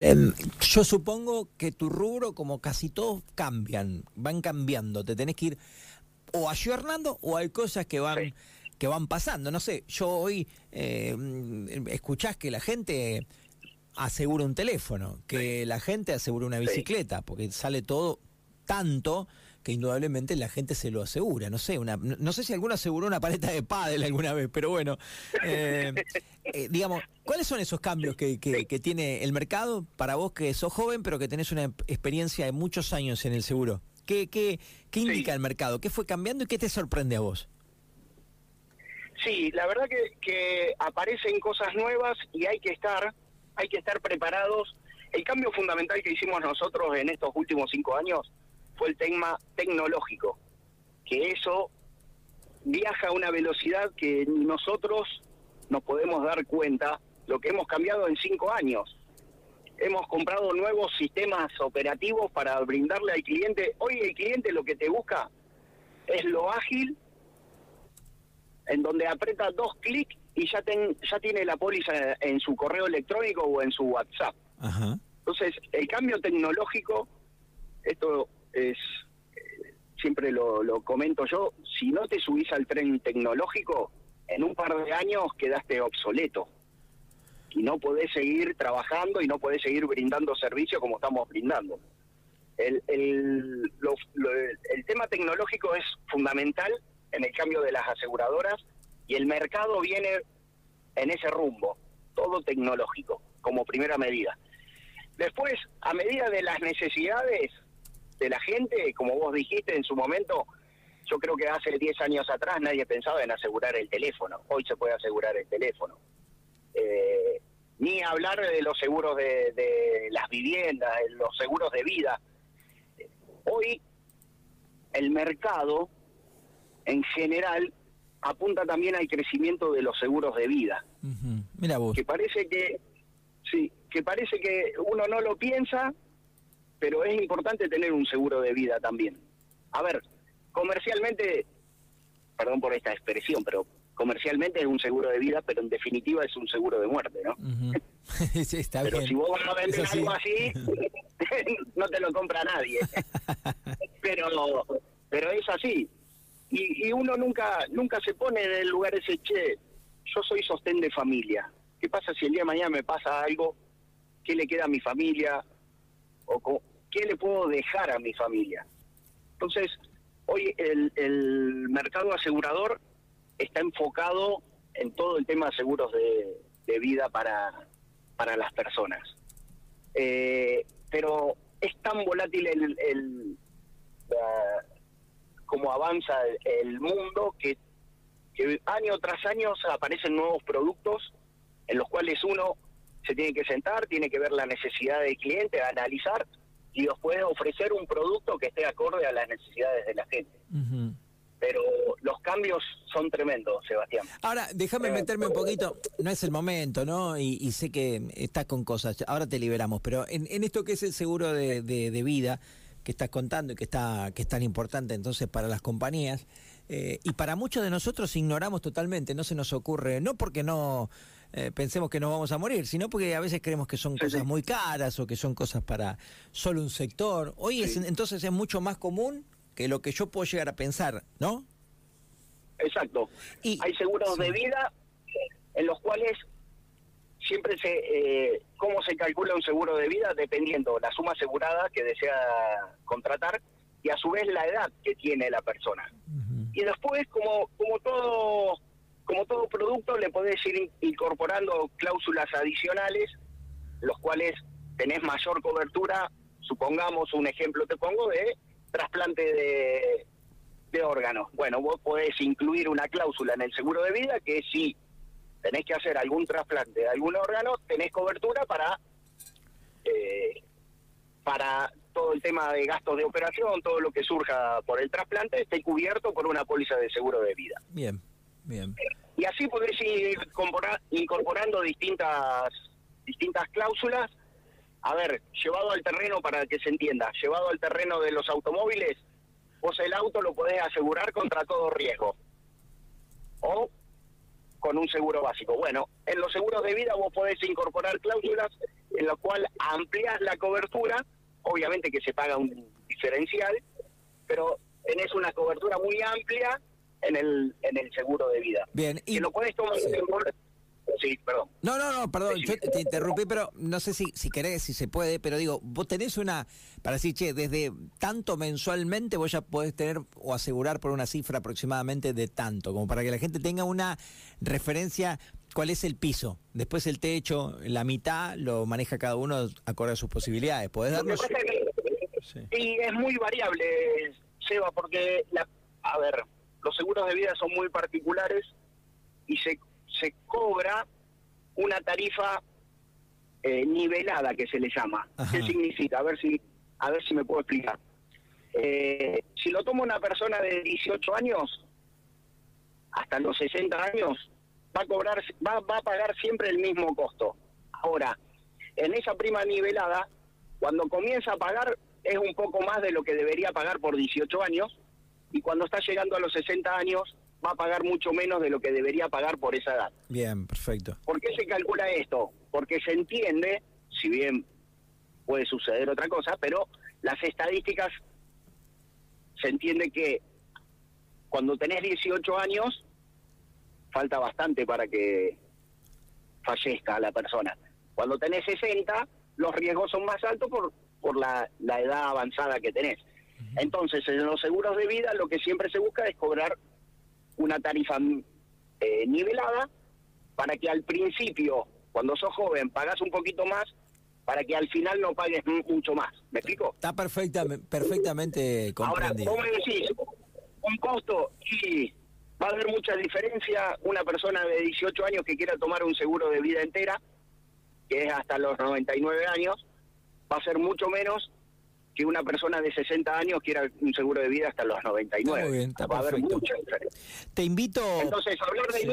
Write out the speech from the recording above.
Em, yo supongo que tu rubro, como casi todos, cambian, van cambiando. Te tenés que ir o ayornando o hay cosas que van, que van pasando. No sé, yo hoy eh, escuchás que la gente asegura un teléfono, que la gente asegura una bicicleta, porque sale todo tanto que indudablemente la gente se lo asegura. No sé, una, no sé si alguno aseguró una paleta de pádel alguna vez, pero bueno, eh, eh, digamos, ¿cuáles son esos cambios que, que, tiene el mercado para vos que sos joven, pero que tenés una experiencia de muchos años en el seguro? ¿Qué, qué, qué indica el mercado? ¿Qué fue cambiando y qué te sorprende a vos? Sí, la verdad que, que aparecen cosas nuevas y hay que estar, hay que estar preparados. El cambio fundamental que hicimos nosotros en estos últimos cinco años fue el tema tecnológico, que eso viaja a una velocidad que nosotros nos podemos dar cuenta lo que hemos cambiado en cinco años. Hemos comprado nuevos sistemas operativos para brindarle al cliente. Hoy el cliente lo que te busca es lo ágil, en donde aprieta dos clics y ya, ten, ya tiene la póliza en su correo electrónico o en su WhatsApp. Entonces, el cambio tecnológico, esto es, siempre lo, comento yo, si no te subís al tren tecnológico, en un par de años quedaste obsoleto y no podés seguir trabajando y no podés seguir brindando servicios como estamos brindando. El, el, el tema tecnológico es fundamental en el cambio de las aseguradoras y el mercado viene en ese rumbo, todo tecnológico, como primera medida. Después, a medida de las necesidades, de la gente, como vos dijiste en su momento, yo creo que hace 10 años atrás nadie pensaba en asegurar el teléfono, hoy se puede asegurar el teléfono. Eh, ni hablar de los seguros de, las viviendas, los seguros de vida. Hoy el mercado en general apunta también al crecimiento de los seguros de vida. Mira vos. Que parece que sí, que parece que uno no lo piensa, pero es importante tener un seguro de vida también. A ver, comercialmente, perdón por esta expresión, pero comercialmente es un seguro de vida, pero en definitiva es un seguro de muerte, ¿no? sí, está pero si vos vas a vender algo así, no te lo compra nadie. pero, pero es así. Y, y uno nunca, nunca se pone en el lugar ese, che, yo soy sostén de familia. ¿Qué pasa si el día de mañana me pasa algo? ¿Qué le queda a mi familia? O qué le puedo dejar a mi familia. Entonces, hoy el, mercado asegurador está enfocado en todo el tema de seguros de, vida para, para las personas. Eh, pero es tan volátil el, el avanza el, mundo que, que, año tras año aparecen nuevos productos en los cuales uno se tiene que sentar, tiene que ver la necesidad del cliente, analizar y después ofrecer un producto que esté acorde a las necesidades de la gente. Pero los cambios son tremendos, Sebastián. Ahora, déjame meterme un poquito, no es el momento, ¿no? Y, sé que estás con cosas, ahora te liberamos, pero en, esto que es el seguro de, de, vida que estás contando y que, está, que es tan importante entonces para las compañías, eh, y para muchos de nosotros ignoramos totalmente, no se nos ocurre, no porque no eh, pensemos que nos vamos a morir, sino porque a veces creemos que son cosas muy caras o que son cosas para solo un sector. Hoy es, entonces es mucho más común que lo que yo puedo llegar a pensar, ¿no? Exacto. Y, Hay seguros de vida en los cuales siempre se eh, cómo se calcula un seguro de vida dependiendo la suma asegurada que desea contratar y a su vez la edad que tiene la persona. Y después como como todo como todo producto, le podés ir incorporando cláusulas adicionales, los cuales tenés mayor cobertura, supongamos un ejemplo te pongo de trasplante de, de órganos. Bueno, vos podés incluir una cláusula en el seguro de vida que si tenés que hacer algún trasplante de algún órgano, tenés cobertura para eh, para todo el tema de gastos de operación, todo lo que surja por el trasplante, esté cubierto por una póliza de seguro de vida. Bien. Y así podés ir incorporando distintas, distintas cláusulas. A ver, llevado al terreno para que se entienda, llevado al terreno de los automóviles, vos el auto lo podés asegurar contra todo riesgo. O con un seguro básico. Bueno, en los seguros de vida vos podés incorporar cláusulas en las cuales amplias la cobertura, obviamente que se paga un diferencial, pero tenés una cobertura muy amplia en el en el seguro de vida. Bien, y lo podés tomar Sí, perdón. No, no, no, perdón, yo te interrumpí, pero no sé si, si querés, si se puede, pero digo, vos tenés una, para decir, che, desde tanto mensualmente vos ya podés tener o asegurar por una cifra aproximadamente de tanto, como para que la gente tenga una referencia, cuál es el piso. Después el techo, la mitad, lo maneja cada uno acorde a sus posibilidades. ¿Podés darnos...? Sí. Y es muy variable, Seba, porque, la, a ver, los seguros de vida son muy particulares y se se cobra una tarifa eh, nivelada que se le llama. ¿Qué significa? A ver si a ver si me puedo explicar. Eh, si lo toma una persona de 18 años hasta los 60 años va a cobrar va, va a pagar siempre el mismo costo. Ahora, en esa prima nivelada cuando comienza a pagar es un poco más de lo que debería pagar por 18 años y cuando está llegando a los 60 años va a pagar mucho menos de lo que debería pagar por esa edad. Bien, perfecto. ¿Por qué se calcula esto? Porque se entiende, si bien puede suceder otra cosa, pero las estadísticas se entiende que cuando tenés 18 años falta bastante para que fallezca la persona. Cuando tenés 60, los riesgos son más altos por, por la, la edad avanzada que tenés. Entonces, en los seguros de vida lo que siempre se busca es cobrar una tarifa eh, nivelada para que al principio, cuando sos joven, pagas un poquito más, para que al final no pagues mucho más. ¿Me explico? Está perfecta, perfectamente comprendido. Ahora, vos me decís, un costo y va a haber mucha diferencia una persona de 18 años que quiera tomar un seguro de vida entera, que es hasta los 99 años, va a ser mucho menos que una persona de 60 años quiera un seguro de vida hasta los 99. Muy bien, está Va a haber mucha diferencia. Te invito... Entonces, hablar de